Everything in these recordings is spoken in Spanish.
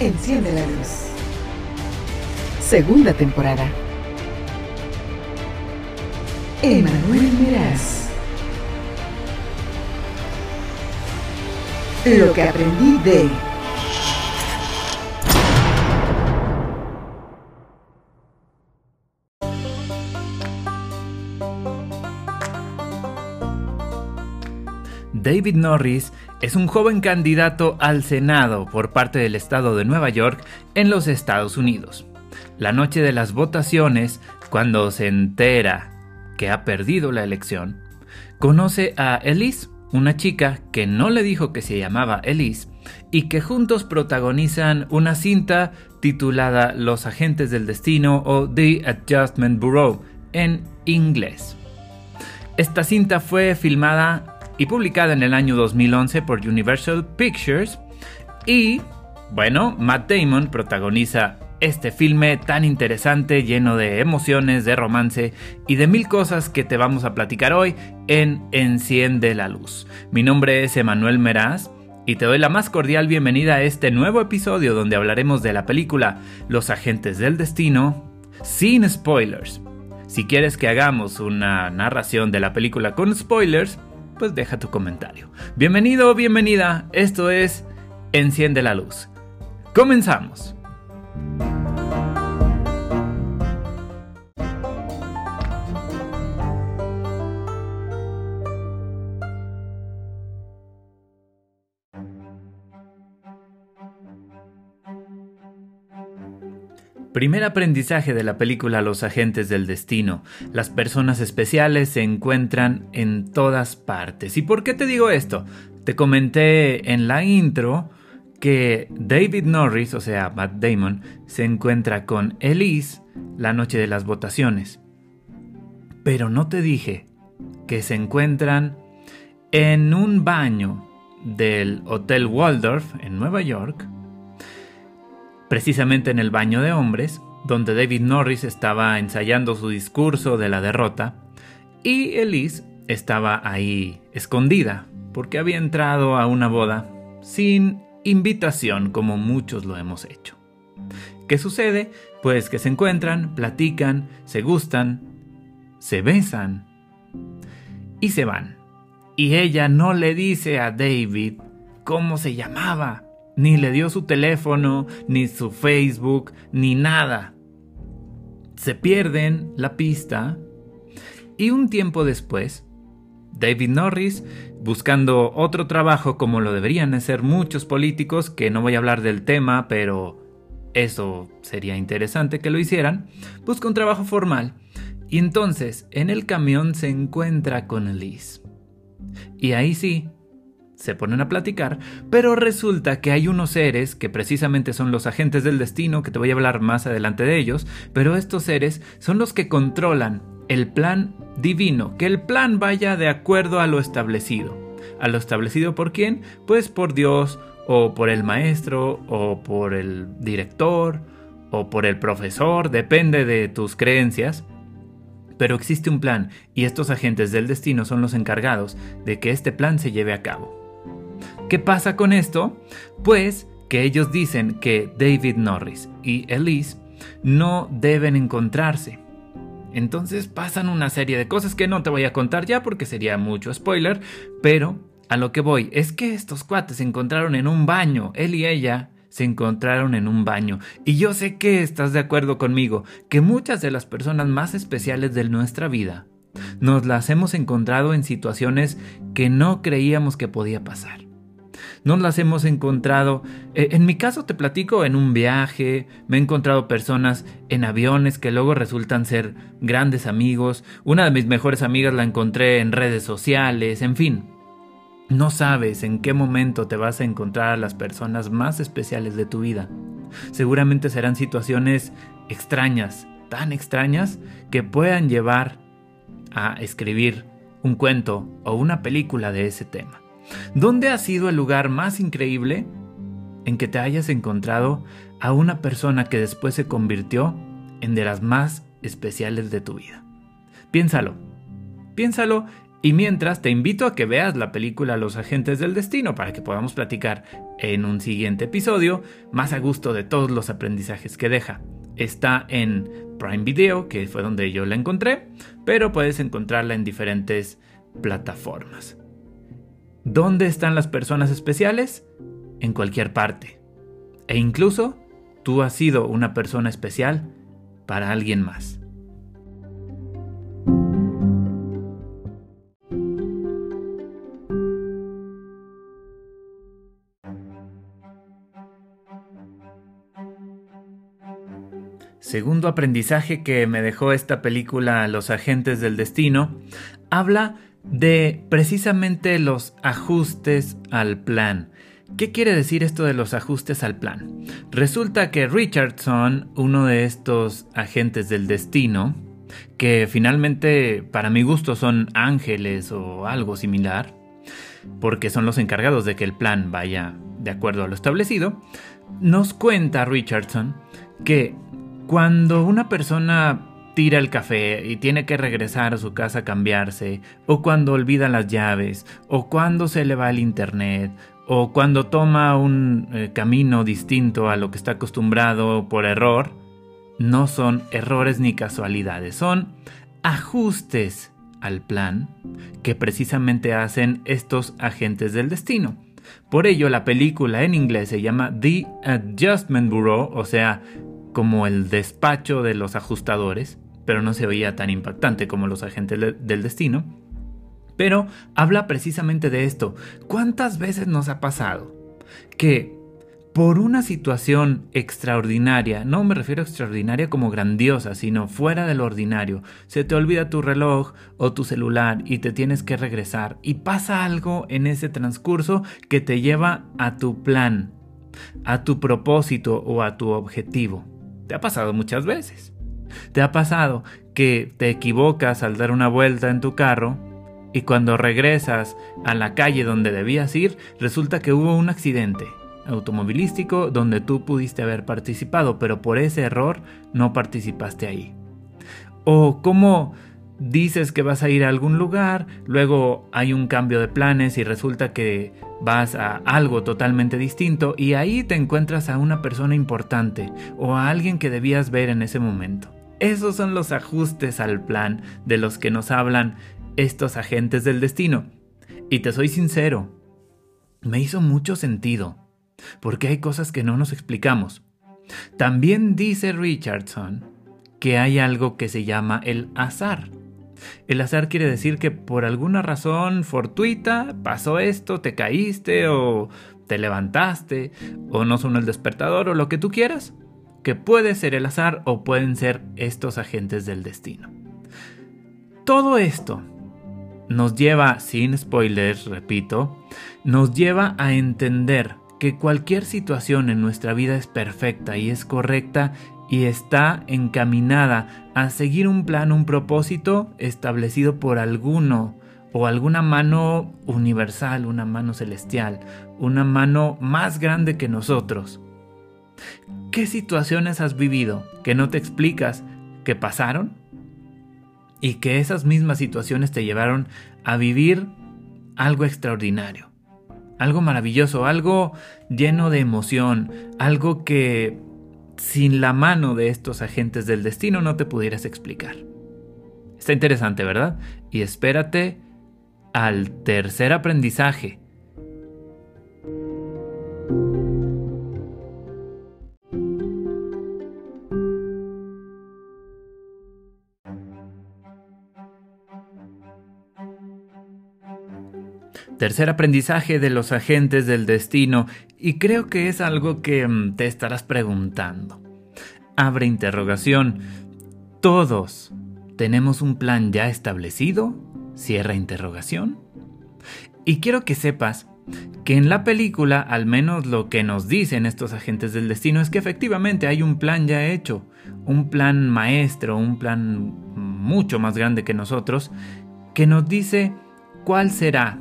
Enciende la luz. Segunda temporada. Emanuel Meraz. Lo que aprendí de... David Norris es un joven candidato al Senado por parte del estado de Nueva York en los Estados Unidos. La noche de las votaciones, cuando se entera que ha perdido la elección, conoce a Elise, una chica que no le dijo que se llamaba Elise y que juntos protagonizan una cinta titulada Los Agentes del Destino o The Adjustment Bureau en inglés. Esta cinta fue filmada y publicada en el año 2011 por Universal Pictures. Y, bueno, Matt Damon protagoniza este filme tan interesante, lleno de emociones, de romance y de mil cosas que te vamos a platicar hoy en Enciende la Luz. Mi nombre es Emanuel Meraz y te doy la más cordial bienvenida a este nuevo episodio donde hablaremos de la película Los Agentes del Destino sin spoilers. Si quieres que hagamos una narración de la película con spoilers, pues deja tu comentario. Bienvenido o bienvenida, esto es Enciende la Luz. Comenzamos. Primer aprendizaje de la película Los agentes del destino. Las personas especiales se encuentran en todas partes. ¿Y por qué te digo esto? Te comenté en la intro que David Norris, o sea, Matt Damon, se encuentra con Elise la noche de las votaciones. Pero no te dije que se encuentran en un baño del Hotel Waldorf en Nueva York precisamente en el baño de hombres, donde David Norris estaba ensayando su discurso de la derrota, y Elise estaba ahí escondida, porque había entrado a una boda sin invitación como muchos lo hemos hecho. ¿Qué sucede? Pues que se encuentran, platican, se gustan, se besan y se van. Y ella no le dice a David cómo se llamaba. Ni le dio su teléfono, ni su Facebook, ni nada. Se pierden la pista y un tiempo después, David Norris, buscando otro trabajo como lo deberían hacer muchos políticos, que no voy a hablar del tema, pero eso sería interesante que lo hicieran, busca un trabajo formal y entonces en el camión se encuentra con Elise. Y ahí sí, se ponen a platicar, pero resulta que hay unos seres que precisamente son los agentes del destino, que te voy a hablar más adelante de ellos, pero estos seres son los que controlan el plan divino, que el plan vaya de acuerdo a lo establecido. ¿A lo establecido por quién? Pues por Dios, o por el maestro, o por el director, o por el profesor, depende de tus creencias. Pero existe un plan y estos agentes del destino son los encargados de que este plan se lleve a cabo. ¿Qué pasa con esto? Pues que ellos dicen que David Norris y Elise no deben encontrarse. Entonces pasan una serie de cosas que no te voy a contar ya porque sería mucho spoiler, pero a lo que voy es que estos cuates se encontraron en un baño, él y ella se encontraron en un baño. Y yo sé que estás de acuerdo conmigo, que muchas de las personas más especiales de nuestra vida nos las hemos encontrado en situaciones que no creíamos que podía pasar nos las hemos encontrado. Eh, en mi caso te platico en un viaje, me he encontrado personas en aviones que luego resultan ser grandes amigos. Una de mis mejores amigas la encontré en redes sociales, en fin. No sabes en qué momento te vas a encontrar a las personas más especiales de tu vida. Seguramente serán situaciones extrañas, tan extrañas que puedan llevar a escribir un cuento o una película de ese tema. ¿Dónde ha sido el lugar más increíble en que te hayas encontrado a una persona que después se convirtió en de las más especiales de tu vida? Piénsalo, piénsalo Y mientras te invito a que veas la película Los Agentes del Destino para que podamos platicar en un siguiente episodio más a gusto de todos los aprendizajes que deja. Está en Prime Video, que fue donde yo la encontré, pero puedes encontrarla en diferentes plataformas. ¿Dónde están las personas especiales? En cualquier parte. E incluso tú has sido una persona especial para alguien más. Segundo aprendizaje que me dejó esta película Los Agentes del Destino, habla de precisamente los ajustes al plan. ¿Qué quiere decir esto de los ajustes al plan? Resulta que Richardson, uno de estos agentes del destino, que finalmente para mi gusto son ángeles o algo similar, porque son los encargados de que el plan vaya de acuerdo a lo establecido, nos cuenta Richardson que cuando una persona tira el café y tiene que regresar a su casa a cambiarse, o cuando olvida las llaves, o cuando se le va el internet, o cuando toma un eh, camino distinto a lo que está acostumbrado por error, no son errores ni casualidades, son ajustes al plan que precisamente hacen estos agentes del destino. Por ello, la película en inglés se llama The Adjustment Bureau, o sea, como el despacho de los ajustadores, pero no se oía tan impactante como los agentes del destino. Pero habla precisamente de esto. ¿Cuántas veces nos ha pasado que por una situación extraordinaria, no me refiero a extraordinaria como grandiosa, sino fuera del ordinario, se te olvida tu reloj o tu celular y te tienes que regresar y pasa algo en ese transcurso que te lleva a tu plan, a tu propósito o a tu objetivo? Te ha pasado muchas veces. Te ha pasado que te equivocas al dar una vuelta en tu carro y cuando regresas a la calle donde debías ir, resulta que hubo un accidente automovilístico donde tú pudiste haber participado, pero por ese error no participaste ahí. O cómo dices que vas a ir a algún lugar, luego hay un cambio de planes y resulta que vas a algo totalmente distinto y ahí te encuentras a una persona importante o a alguien que debías ver en ese momento. Esos son los ajustes al plan de los que nos hablan estos agentes del destino. Y te soy sincero, me hizo mucho sentido, porque hay cosas que no nos explicamos. También dice Richardson que hay algo que se llama el azar. El azar quiere decir que por alguna razón fortuita pasó esto, te caíste o te levantaste o no son el despertador o lo que tú quieras, que puede ser el azar o pueden ser estos agentes del destino. Todo esto nos lleva, sin spoilers, repito, nos lleva a entender que cualquier situación en nuestra vida es perfecta y es correcta y está encaminada a seguir un plan, un propósito establecido por alguno o alguna mano universal, una mano celestial, una mano más grande que nosotros. ¿Qué situaciones has vivido que no te explicas que pasaron? Y que esas mismas situaciones te llevaron a vivir algo extraordinario, algo maravilloso, algo lleno de emoción, algo que sin la mano de estos agentes del destino no te pudieras explicar. Está interesante, ¿verdad? Y espérate al tercer aprendizaje. Tercer aprendizaje de los agentes del destino y creo que es algo que mm, te estarás preguntando. Abre interrogación. ¿Todos tenemos un plan ya establecido? Cierra interrogación. Y quiero que sepas que en la película, al menos lo que nos dicen estos agentes del destino es que efectivamente hay un plan ya hecho, un plan maestro, un plan mucho más grande que nosotros, que nos dice cuál será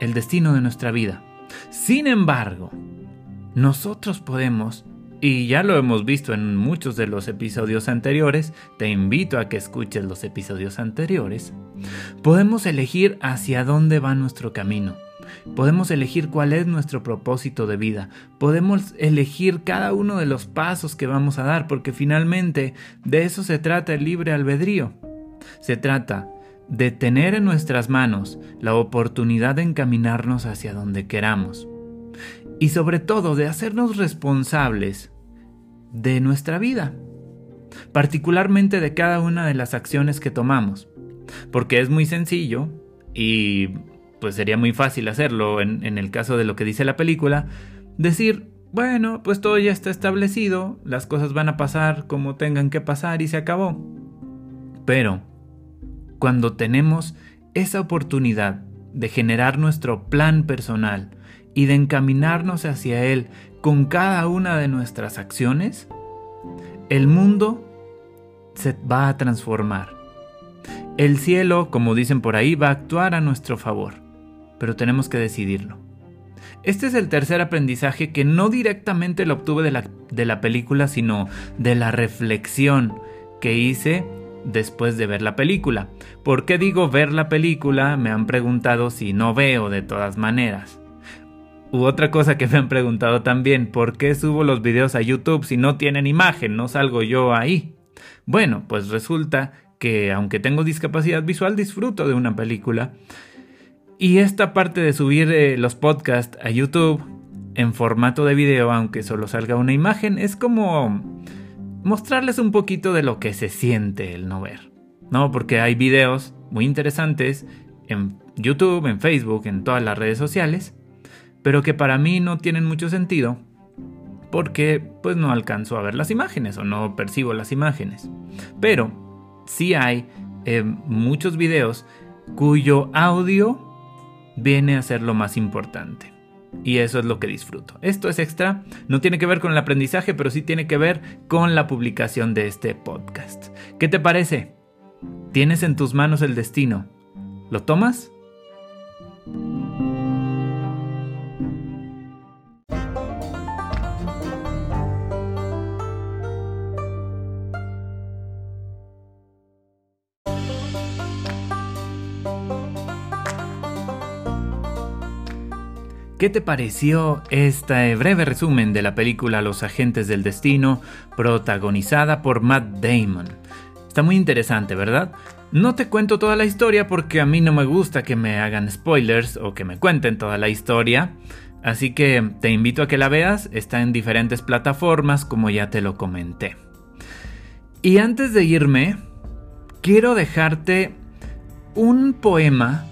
el destino de nuestra vida. Sin embargo, nosotros podemos, y ya lo hemos visto en muchos de los episodios anteriores, te invito a que escuches los episodios anteriores, Podemos elegir hacia dónde va nuestro camino. Podemos elegir cuál es nuestro propósito de vida. Podemos elegir cada uno de los pasos que vamos a dar, porque finalmente de eso se trata el libre albedrío. Se trata de tener en nuestras manos la oportunidad de encaminarnos hacia donde queramos. Y sobre todo de hacernos responsables de nuestra vida, particularmente de cada una de las acciones que tomamos. Porque es muy sencillo y pues sería muy fácil hacerlo en, en el caso de lo que dice la película, decir, bueno, pues todo ya está establecido, las cosas van a pasar como tengan que pasar y se acabó. Pero, cuando tenemos esa oportunidad de generar nuestro plan personal y de encaminarnos hacia él con cada una de nuestras acciones, el mundo se va a transformar. El cielo, como dicen por ahí, va a actuar a nuestro favor pero tenemos que decidirlo. Este es el tercer aprendizaje que no directamente lo obtuve de la, de la película, sino de la reflexión que hice después de ver la película. ¿Por qué digo ver la película? Me han preguntado si no veo de todas maneras. U otra cosa que me han preguntado también, ¿por qué subo los videos a YouTube si no tienen imagen? No salgo yo ahí. Bueno, pues resulta que aunque tengo discapacidad visual disfruto de una película y esta parte de subir eh, los podcasts a YouTube en formato de video, aunque solo salga una imagen, es como mostrarles un poquito de lo que se siente el no ver. ¿No? Porque hay videos muy interesantes en YouTube, en Facebook, en todas las redes sociales, pero que para mí no tienen mucho sentido porque pues no alcanzo a ver las imágenes o no percibo las imágenes. Pero sí hay eh, muchos videos cuyo audio viene a ser lo más importante. Y eso es lo que disfruto. Esto es extra, no tiene que ver con el aprendizaje, pero sí tiene que ver con la publicación de este podcast. ¿Qué te parece? Tienes en tus manos el destino. ¿Lo tomas? ¿Qué te pareció este breve resumen de la película Los Agentes del Destino, protagonizada por Matt Damon? Está muy interesante, ¿verdad? No te cuento toda la historia porque a mí no me gusta que me hagan spoilers o que me cuenten toda la historia, así que te invito a que la veas, está en diferentes plataformas como ya te lo comenté. Y antes de irme, quiero dejarte un poema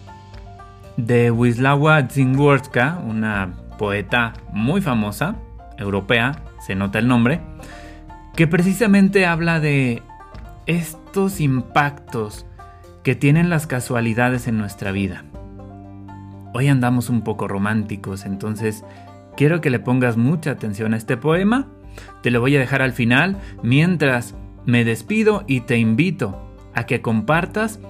de Wisława Szymborska, una poeta muy famosa, europea, se nota el nombre, que precisamente habla de estos impactos que tienen las casualidades en nuestra vida. Hoy andamos un poco románticos, entonces quiero que le pongas mucha atención a este poema. Te lo voy a dejar al final mientras me despido y te invito a que compartas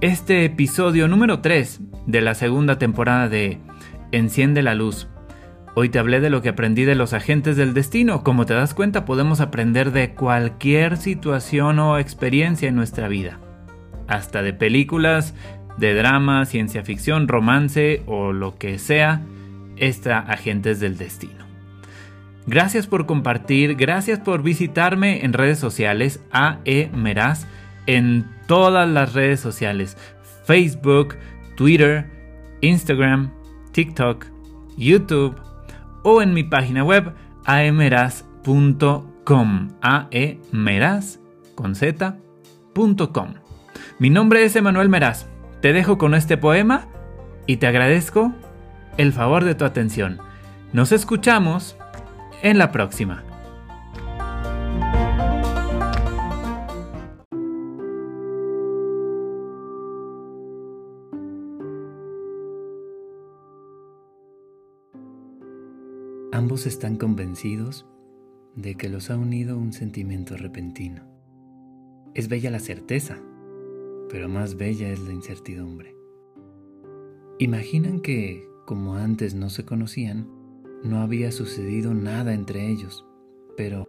este episodio número 3 de la segunda temporada de Enciende la luz. Hoy te hablé de lo que aprendí de los agentes del destino. Como te das cuenta, podemos aprender de cualquier situación o experiencia en nuestra vida. Hasta de películas, de drama, ciencia ficción, romance o lo que sea, esta agentes del destino. Gracias por compartir, gracias por visitarme en redes sociales AE Meraz en todas las redes sociales, Facebook, Twitter, Instagram, TikTok, YouTube o en mi página web aemeraz.com, aemeraz con. Mi nombre es Emanuel Meraz. Te dejo con este poema y te agradezco el favor de tu atención. Nos escuchamos en la próxima. Ambos están convencidos de que los ha unido un sentimiento repentino. Es bella la certeza, pero más bella es la incertidumbre. Imaginan que, como antes no se conocían, no había sucedido nada entre ellos, pero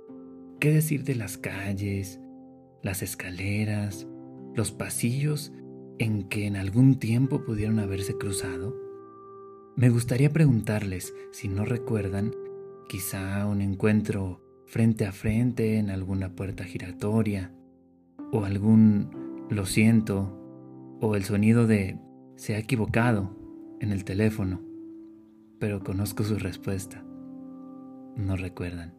¿qué decir de las calles, las escaleras, los pasillos en que en algún tiempo pudieron haberse cruzado? Me gustaría preguntarles si no recuerdan quizá un encuentro frente a frente en alguna puerta giratoria o algún lo siento o el sonido de se ha equivocado en el teléfono, pero conozco su respuesta. No recuerdan.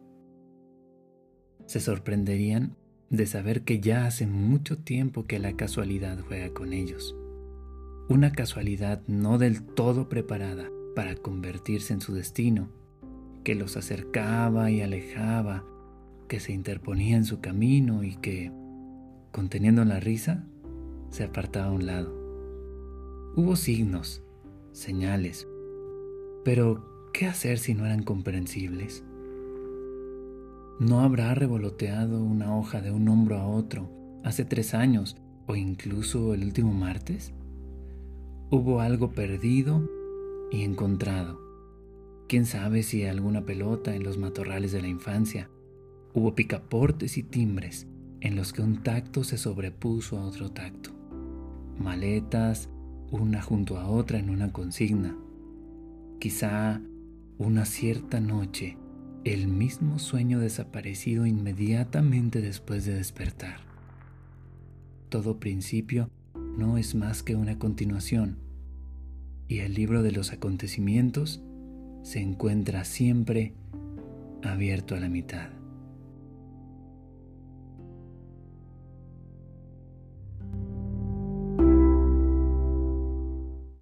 Se sorprenderían de saber que ya hace mucho tiempo que la casualidad juega con ellos. Una casualidad no del todo preparada para convertirse en su destino, que los acercaba y alejaba, que se interponía en su camino y que, conteniendo la risa, se apartaba a un lado. Hubo signos, señales, pero ¿qué hacer si no eran comprensibles? ¿No habrá revoloteado una hoja de un hombro a otro hace tres años o incluso el último martes? Hubo algo perdido y encontrado. ¿Quién sabe si alguna pelota en los matorrales de la infancia? Hubo picaportes y timbres en los que un tacto se sobrepuso a otro tacto. Maletas, una junto a otra en una consigna. Quizá una cierta noche el mismo sueño desaparecido inmediatamente después de despertar. Todo principio no es más que una continuación, y el libro de los acontecimientos se encuentra siempre abierto a la mitad.